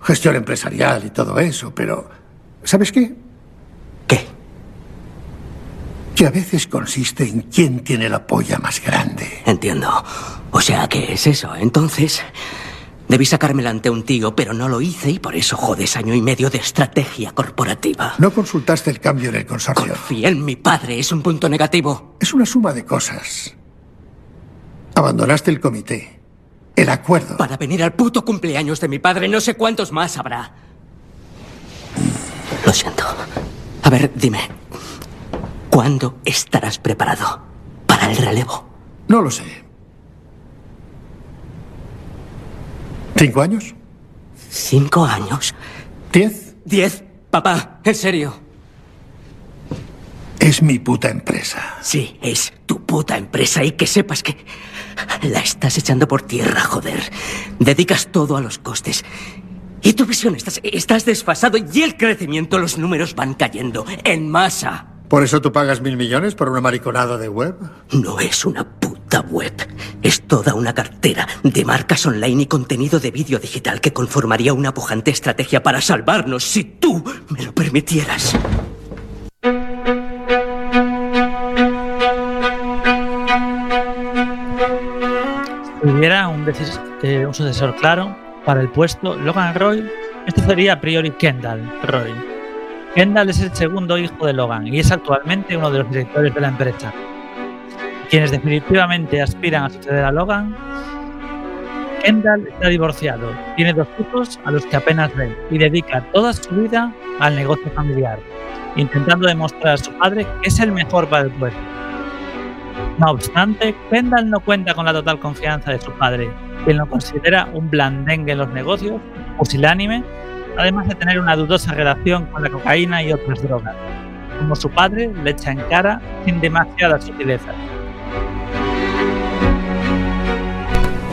gestión empresarial y todo eso, pero ¿sabes qué? ¿Qué? Que a veces consiste en quién tiene la polla más grande. Entiendo. O sea, ¿qué es eso? Entonces, debí sacármela ante un tío, pero no lo hice y por eso jodes año y medio de estrategia corporativa. No consultaste el cambio en el consorcio. Confía en mi padre, es un punto negativo. Es una suma de cosas. Abandonaste el comité. El acuerdo. Para venir al puto cumpleaños de mi padre, no sé cuántos más habrá. Lo siento. A ver, dime. ¿Cuándo estarás preparado para el relevo? No lo sé. ¿Cinco años? ¿Cinco años? ¿Diez? Diez. Papá, en serio. Es mi puta empresa. Sí, es tu puta empresa y que sepas que la estás echando por tierra, joder. Dedicas todo a los costes. Y tu visión, estás, estás desfasado y el crecimiento, los números van cayendo en masa. ¿Por eso tú pagas mil millones por una mariconada de web? No es una puta web. Es toda una cartera de marcas online y contenido de vídeo digital que conformaría una pujante estrategia para salvarnos si tú me lo permitieras. Si hubiera eh, un sucesor claro para el puesto, Logan Roy, este sería a priori Kendall Roy. Kendall es el segundo hijo de Logan y es actualmente uno de los directores de la empresa. Quienes definitivamente aspiran a suceder a Logan, Kendall está divorciado, tiene dos hijos a los que apenas ve y dedica toda su vida al negocio familiar, intentando demostrar a su padre que es el mejor para el puesto. No obstante, Kendall no cuenta con la total confianza de su padre, quien lo considera un blandengue en los negocios, pusilánime, además de tener una dudosa relación con la cocaína y otras drogas. Como su padre, le echa en cara sin demasiadas sutilezas.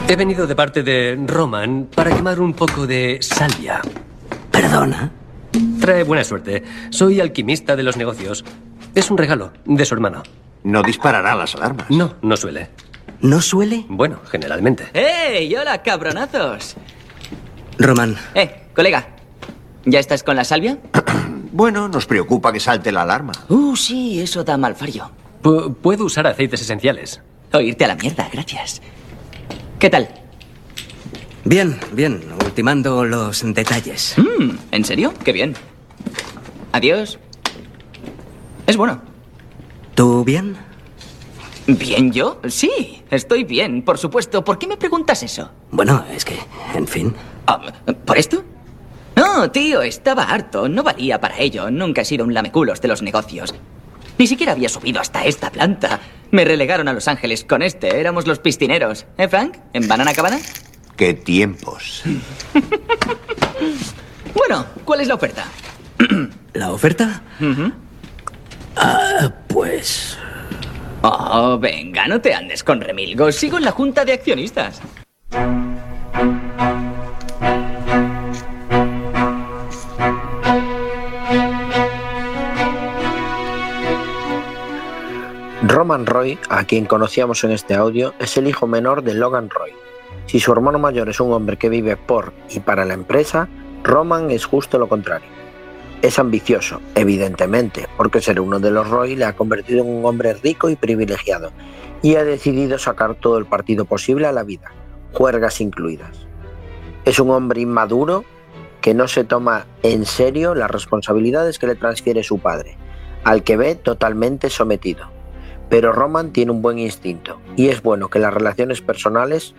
He venido de parte de Roman para quemar un poco de salvia. ¿Perdona? Trae buena suerte. Soy alquimista de los negocios. Es un regalo de su hermano. No disparará las alarmas. No, no suele. ¿No suele? Bueno, generalmente. ¡Ey! ¡Hola, cabronazos! Roman. Eh, colega. ¿Ya estás con la salvia? Bueno, nos preocupa que salte la alarma. Uh, sí, eso da mal fario. Pu- puedo usar aceites esenciales. O irte a la mierda, gracias. ¿Qué tal? Bien, bien, ultimando los detalles. Mm, ¿En serio? Qué bien. Adiós. Es bueno. ¿Tú bien? ¿Bien yo? Sí, estoy bien, por supuesto. ¿Por qué me preguntas eso? Bueno, es que, en fin. Ah, ¿Por esto? No, tío, estaba harto. No valía para ello. Nunca he sido un lameculos de los negocios. Ni siquiera había subido hasta esta planta. Me relegaron a Los Ángeles con este. Éramos los piscineros. ¿Eh, Frank? ¿En Banana Cabana? ¡Qué tiempos! Bueno, ¿cuál es la oferta? ¿La oferta? Ah, pues. Oh, venga, no te andes con remilgos. Sigo en la junta de accionistas. Roman Roy, a quien conocíamos en este audio, es el hijo menor de Logan Roy. Si su hermano mayor es un hombre que vive por y para la empresa, Roman es justo lo contrario. Es ambicioso, evidentemente, porque ser uno de los Roy le ha convertido en un hombre rico y privilegiado, y ha decidido sacar todo el partido posible a la vida, juergas incluidas. Es un hombre inmaduro que no se toma en serio las responsabilidades que le transfiere su padre, al que ve totalmente sometido. Pero Roman tiene un buen instinto y es bueno que las relaciones personales,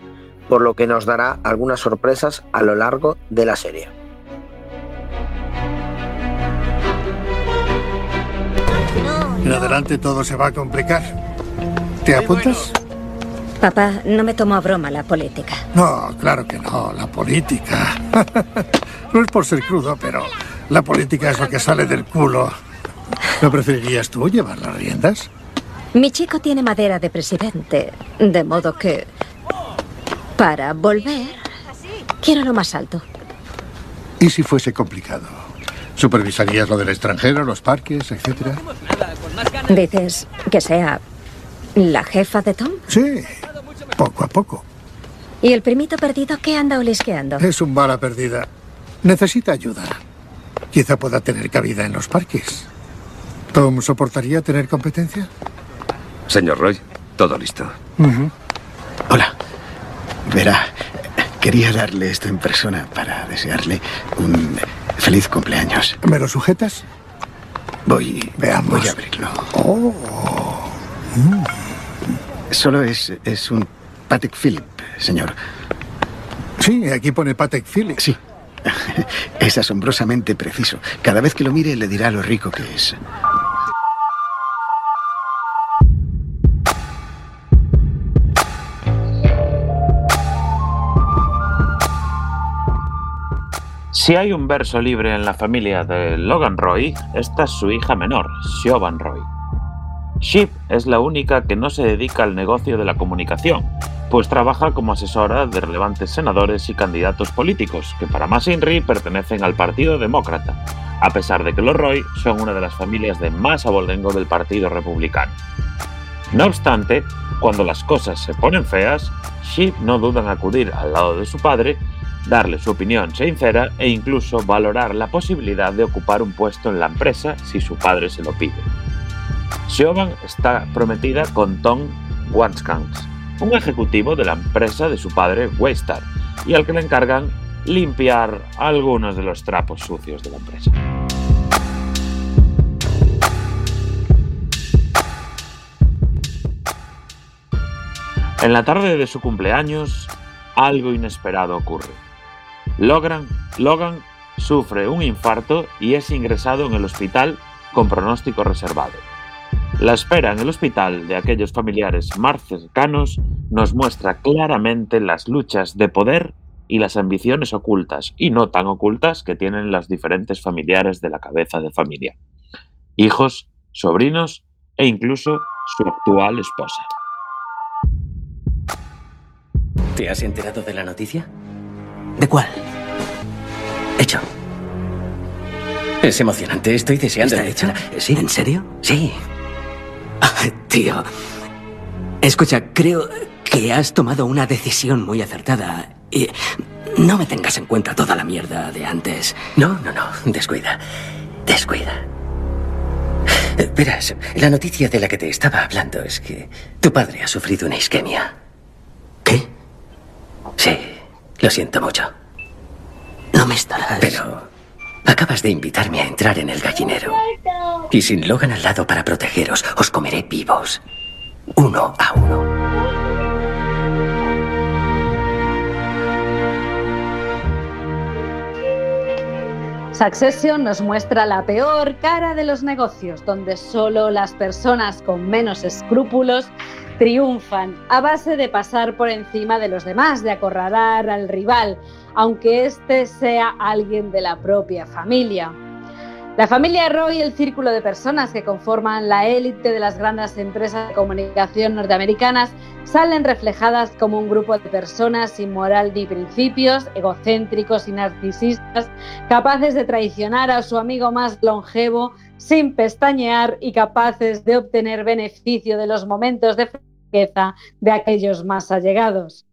por lo que nos dará algunas sorpresas a lo largo de la serie. En adelante todo se va a complicar. ¿Te apuntas? Papá, no me tomo a broma la política. No, claro que no, la política. no es por ser crudo, pero la política es lo que sale del culo. ¿No preferirías tú llevar las riendas? Mi chico tiene madera de presidente, de modo que... Para volver, quiero lo más alto. ¿Y si fuese complicado? ¿Supervisarías lo del extranjero, los parques, etcétera? Dices que sea la jefa de Tom. Sí, poco a poco. ¿Y el primito perdido qué anda olisqueando? Es un bala perdida. Necesita ayuda. Quizá pueda tener cabida en los parques. ¿Tom soportaría tener competencia? Señor Roy, todo listo. Hola. Verá, quería darle esto en persona para desearle un feliz cumpleaños. ¿Me lo sujetas? Voy, Veamos. voy a abrirlo. Oh. Mm. Solo es, es un Patek Philippe, señor. Sí, aquí pone Patek Philippe. Sí. Es asombrosamente preciso. Cada vez que lo mire le dirá lo rico que es. Si hay un verso libre en la familia de Logan Roy, esta es su hija menor, Siobhan Roy. Ship es la única que no se dedica al negocio de la comunicación, pues trabaja como asesora de relevantes senadores y candidatos políticos que para más Inri pertenecen al Partido Demócrata, a pesar de que los Roy son una de las familias de más abolengo del Partido Republicano. No obstante, cuando las cosas se ponen feas, Ship no duda en acudir al lado de su padre, darle su opinión sincera e incluso valorar la posibilidad de ocupar un puesto en la empresa si su padre se lo pide. Siobhan está prometida con Tom Wanskans, un ejecutivo de la empresa de su padre Waystar, y al que le encargan limpiar algunos de los trapos sucios de la empresa. En la tarde de su cumpleaños, algo inesperado ocurre. Logan, Logan sufre un infarto y es ingresado en el hospital con pronóstico reservado. La espera en el hospital de aquellos familiares más cercanos nos muestra claramente las luchas de poder y las ambiciones ocultas y no tan ocultas que tienen las diferentes familiares de la cabeza de familia. Hijos, sobrinos e incluso su actual esposa. ¿Te has enterado de la noticia? ¿De cuál? Hecho. Es emocionante, estoy deseando. ¿Está hecho? ¿Sí? ¿En serio? Sí. Ah, tío. Escucha, creo que has tomado una decisión muy acertada. Y no me tengas en cuenta toda la mierda de antes. No, no, no. Descuida. Descuida. Verás, la noticia de la que te estaba hablando es que tu padre ha sufrido una isquemia. ¿Qué? Sí, lo siento mucho. No me estarás. Pero acabas de invitarme a entrar en el gallinero. Y sin Logan al lado para protegeros, os comeré vivos. Uno a uno. Succession nos muestra la peor cara de los negocios, donde solo las personas con menos escrúpulos triunfan a base de pasar por encima de los demás, de acorralar al rival, aunque éste sea alguien de la propia familia. La familia Roy el círculo de personas que conforman la élite de las grandes empresas de comunicación norteamericanas salen reflejadas como un grupo de personas sin moral ni principios, egocéntricos y narcisistas, capaces de traicionar a su amigo más longevo sin pestañear y capaces de obtener beneficio de los momentos de de aquellos más allegados.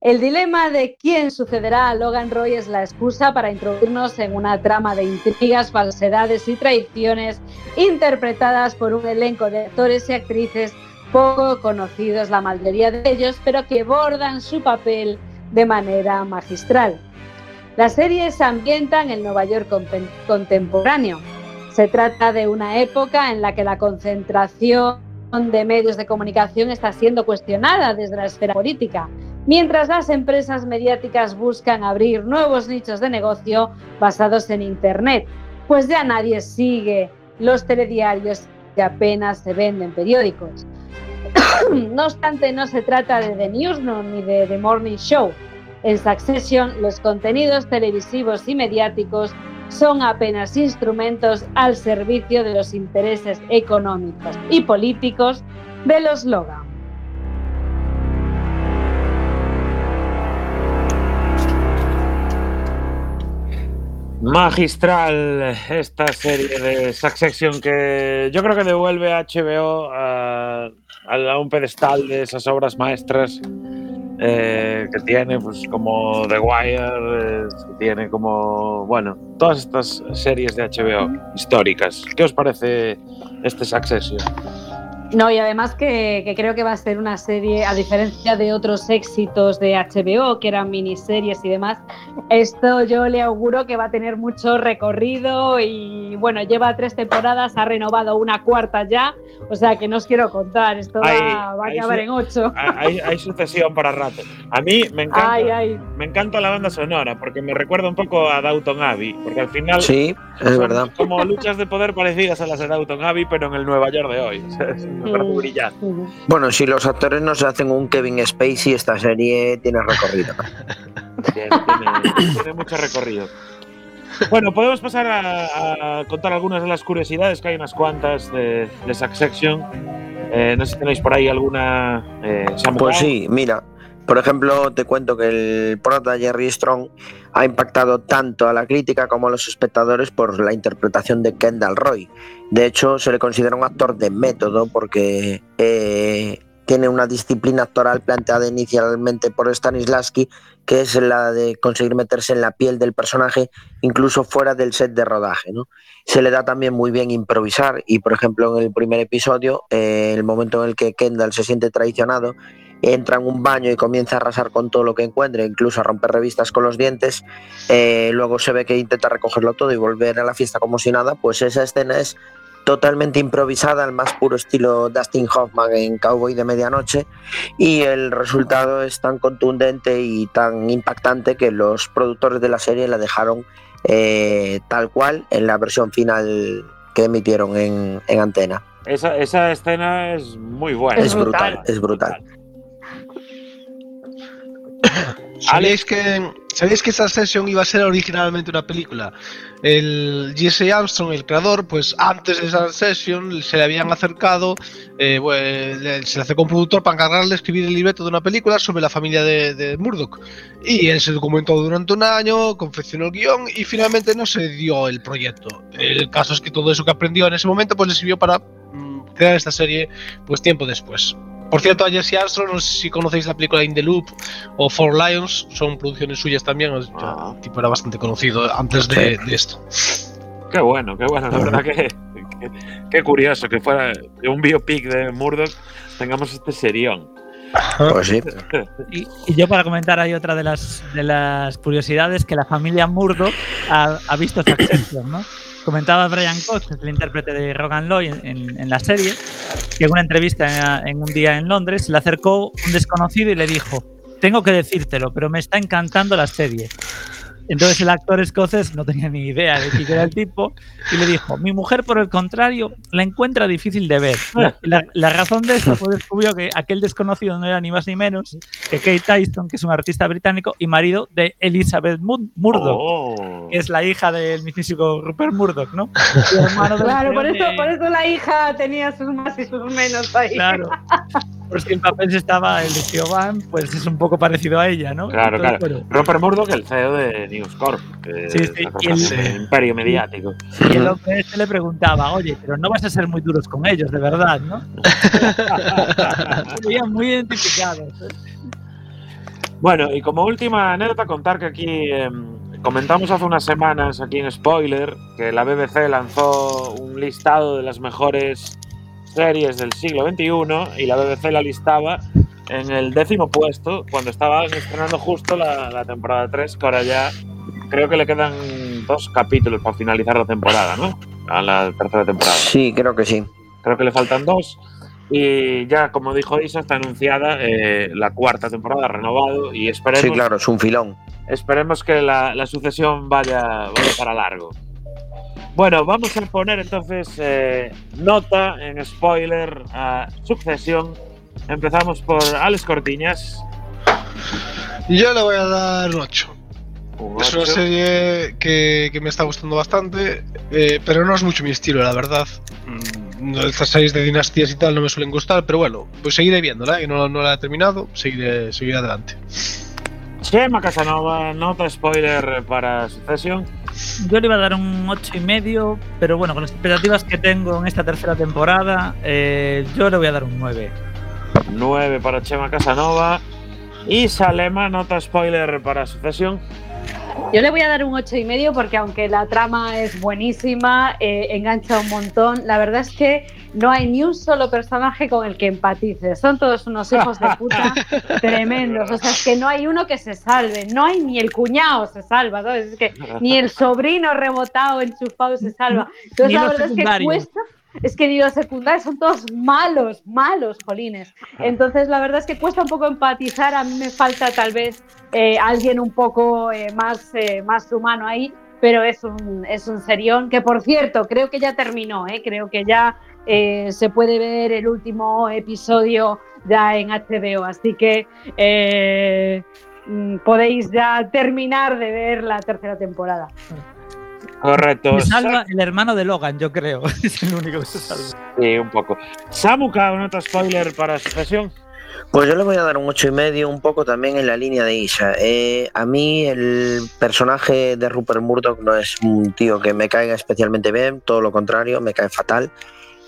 El dilema de quién sucederá a Logan Roy es la excusa para introducirnos en una trama de intrigas, falsedades y traiciones interpretadas por un elenco de actores y actrices poco conocidos, la mayoría de ellos, pero que bordan su papel de manera magistral. La serie se ambienta en el Nueva York contemporáneo. Se trata de una época en la que la concentración de medios de comunicación está siendo cuestionada desde la esfera política mientras las empresas mediáticas buscan abrir nuevos nichos de negocio basados en Internet, pues ya nadie sigue los telediarios que apenas se venden periódicos. no obstante, no se trata de The Newsroom ni de The Morning Show. En Succession, los contenidos televisivos y mediáticos son apenas instrumentos al servicio de los intereses económicos y políticos de los Logan. Magistral esta serie de Succession que yo creo que devuelve a HBO a, a un pedestal de esas obras maestras eh, que tiene, pues como The Wire, eh, que tiene como, bueno, todas estas series de HBO históricas. ¿Qué os parece este Succession? No, y además que, que, creo que va a ser una serie, a diferencia de otros éxitos de HBO, que eran miniseries y demás, esto yo le auguro que va a tener mucho recorrido y bueno, lleva tres temporadas, ha renovado una cuarta ya, o sea que no os quiero contar, esto Hay- va, va a acabar su- en ocho. Hay, hay sucesión para rato. A mí me encanta, Ay, ay. me encanta la banda sonora porque me recuerda un poco a Downton Abbey, porque al final Sí, es son verdad. como luchas de poder parecidas a las de Downton Abbey, pero en el Nueva York de hoy. O sea, es- me parece brillante. Bueno, si los actores no se hacen un Kevin Spacey, esta serie tiene recorrido. Tiene, tiene- tiene mucho recorrido. Bueno, podemos pasar a, a contar algunas de las curiosidades, que hay unas cuantas de, de Succession. Eh, no sé si tenéis por ahí alguna. Eh. Pues sí, mira, por ejemplo, te cuento que el prota Jerry Strong ha impactado tanto a la crítica como a los espectadores por la interpretación de Kendall Roy. De hecho, se le considera un actor de método porque eh, tiene una disciplina actoral planteada inicialmente por Stanislavski, que es la de conseguir meterse en la piel del personaje incluso fuera del set de rodaje. ¿no? Se le da también muy bien improvisar y, por ejemplo, en el primer episodio, eh, el momento en el que Kendall se siente traicionado, entra en un baño y comienza a arrasar con todo lo que encuentre, incluso a romper revistas con los dientes, eh, luego se ve que intenta recogerlo todo y volver a la fiesta como si nada, pues esa escena es totalmente improvisada al más puro estilo Dustin Hoffman en Cowboy de Medianoche y el resultado es tan contundente y tan impactante que los productores de la serie la dejaron eh, tal cual en la versión final que emitieron en, en antena. Esa, esa escena es muy buena. Es brutal, es brutal. ¿Sabéis que, ¿Sabéis que esta sesión iba a ser originalmente una película? El Jesse Armstrong, el creador, pues antes de esa sesión se le habían acercado, eh, bueno, le- se le acercó un productor para encargarle de escribir el libreto de una película sobre la familia de, de Murdoch. Y él se documentó durante un año, confeccionó el guion y finalmente no se dio el proyecto. El caso es que todo eso que aprendió en ese momento pues le sirvió para mm, crear esta serie pues tiempo después. Por cierto, a Jesse Armstrong, no sé si conocéis la película In the Loop o Four Lions, son producciones suyas también. El tipo era bastante conocido antes de, de esto. Qué bueno, qué bueno. La verdad que, qué, qué curioso que fuera que un biopic de Murdoch tengamos este serión. Pues sí. Y, y yo para comentar hay otra de las, de las curiosidades que la familia Murdoch ha, ha visto Succession, ¿no? Comentaba Brian Cox, el intérprete de Rogan Loy en, en- en la serie, que en una entrevista en, en un día en Londres le acercó un desconocido y le dijo, tengo que decírtelo, pero me está encantando la serie. Entonces el actor escocés no tenía ni idea de quién era el tipo y le dijo, mi mujer por el contrario la encuentra difícil de ver. La, la razón de esto fue descubrió que aquel desconocido no era ni más ni menos que Kate Tyson, que es un artista británico y marido de Elizabeth Mur- Murdoch, Oh. que es la hija del místico Rupert Murdoch, ¿no? Claro, por eso, por eso la hija tenía sus más y sus menos ahí. Claro. Pues que el papel estaba el de Siobhan, pues es un poco parecido a ella, ¿no? Claro, Entonces, claro. bueno, Rupert Murdoch, el CEO de News Corp, Sí, sí, y el- imperio mediático. Y el hombre este le preguntaba, oye, pero no vas a ser muy duros con ellos, de verdad, ¿no? Muy identificados. Bueno, y como última anécdota, contar que aquí em, comentamos hace unas semanas, aquí en Spoiler, que la BBC lanzó un listado de las mejores series del siglo XXI y la BBC la listaba en el décimo puesto cuando estaban estrenando justo la, la temporada 3, que ahora ya creo que le quedan dos capítulos para finalizar la temporada, ¿no? A la tercera temporada. Sí, creo que sí. Creo que le faltan dos. Y ya, como dijo Isa, está anunciada eh, la cuarta temporada, renovado. Y esperemos, Sí, claro, es un filón. esperemos que la, la sucesión vaya, vaya para largo. Bueno, vamos a poner entonces eh, nota en spoiler a sucesión. Empezamos por Alex Cortiñas. Yo le voy a dar un 8. Un Es una serie que, que me está gustando bastante, eh, pero no es mucho mi estilo, la verdad. Mm, no, Estas series de dinastías y tal no me suelen gustar, pero bueno, pues seguiré viéndola, que no, no la he terminado, seguiré, seguiré adelante. Chema Casanova, nota spoiler para sucesión. Yo le iba a dar un ocho y medio, pero bueno, con las expectativas que tengo en esta tercera temporada, eh, yo le voy a dar un 9. 9 para Chema Casanova. Y Salema, nota spoiler para sucesión. Yo le voy a dar un ocho y medio porque aunque la trama es buenísima, eh, engancha un montón. La verdad es que no hay ni un solo personaje con el que empatice. Son todos unos hijos de puta tremendos. O sea, es que no hay uno que se salve. No hay ni el cuñado se salva, ¿sabes? Es que ni el sobrino rebotado, enchufado se salva. Entonces Ni la verdad es que cuesta. Es que los secundarios son todos malos, malos, jolines. Entonces, la verdad es que cuesta un poco empatizar. A mí me falta tal vez eh, alguien un poco eh, más, eh, más humano ahí, pero es un, es un serión que, por cierto, creo que ya terminó. ¿eh? Creo que ya se puede ver el último episodio ya en HBO. Así que mm, podéis ya terminar de ver la tercera temporada. Correcto. Me salva el hermano de Logan, yo creo. Es el único que se salva. Sí, un poco. Samuka, nota spoiler para sucesión. Pues yo le voy a dar un ocho y medio, un poco también en la línea de Isa. Eh, a mí el personaje de Rupert Murdoch no es un tío que me caiga especialmente bien, todo lo contrario, me cae fatal.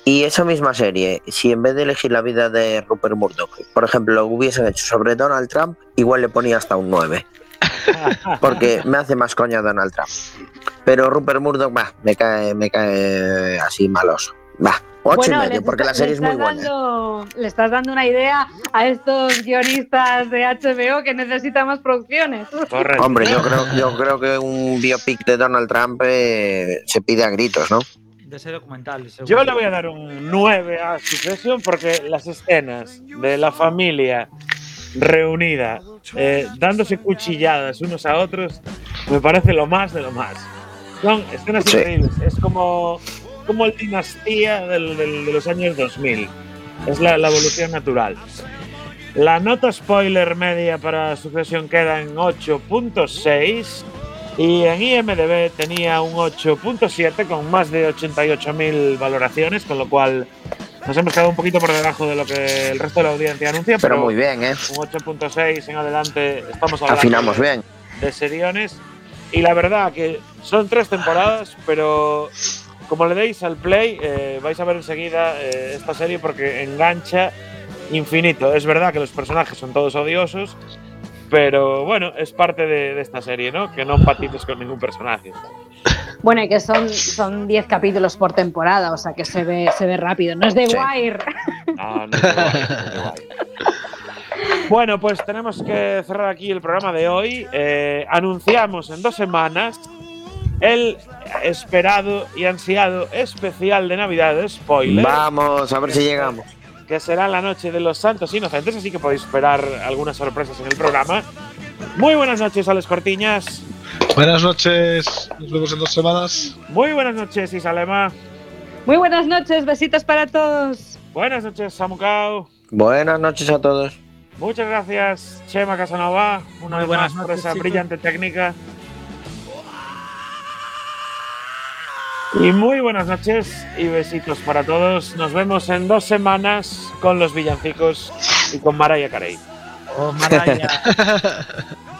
Y esa misma serie, si en vez de elegir la vida de Rupert Murdoch, por ejemplo, lo hubiesen hecho sobre Donald Trump, igual le ponía hasta un 9. Porque me hace más coña Donald Trump. Pero Rupert Murdoch, va, me cae, me cae así maloso. Va, ocho Bueno, y medio, porque está- la serie es muy buena. dando- le estás dando una idea a estos guionistas de HBO que necesitan más producciones. Hombre, yo creo, yo creo que un biopic de Donald Trump eh, se pide a gritos, ¿no? De ese documental. seguro. Yo le voy a dar un 9 a sucesión porque las escenas de la familia reunida, eh, dándose cuchilladas unos a otros, me parece lo más de lo más. Son escenas Sí. increíbles. Es como, como el dinastía del- del- de los años 2000. Es la, la evolución natural. La nota spoiler media para sucesión queda en 8.6 y en IMDB tenía un 8.7 con más de 88.000 valoraciones, con lo cual nos hemos quedado un poquito por debajo de lo que el resto de la audiencia anuncia. Pero muy bien, ¿eh? Un 8.6 en adelante estamos hablando Afinamos de, bien. de seriones. Y la verdad que son tres temporadas, pero como le deis al play, eh, vais a ver enseguida eh, esta serie porque engancha infinito. Es verdad que los personajes son todos odiosos, pero bueno, es parte de, de esta serie, ¿no? Que no empatices con ningún personaje. Bueno, y que son, son 10 capítulos por temporada, o sea que se ve, se ve rápido. No es de Sí. Wire. No, no es de Wire, no es de Wire. Bueno, pues tenemos que cerrar aquí el programa de hoy. Eh, anunciamos en dos semanas el esperado y ansiado especial de Navidad de spoiler. Vamos, a ver si llegamos. Que será la noche de los santos inocentes, así que podéis esperar algunas sorpresas en el programa. Muy buenas noches, Alex Cortiñas. Buenas noches, nos vemos en dos semanas. Muy buenas noches, Isalema. Muy buenas noches, besitos para todos. Buenas noches, Samucao. Buenas noches a todos. Muchas gracias, Chema Casanova. Una Muy vez buenas más por noches, esa chicos. brillante técnica. Y muy buenas noches y besitos para todos. Nos vemos en dos semanas con los villancicos y con Mariah Carey. Oh, Mariah.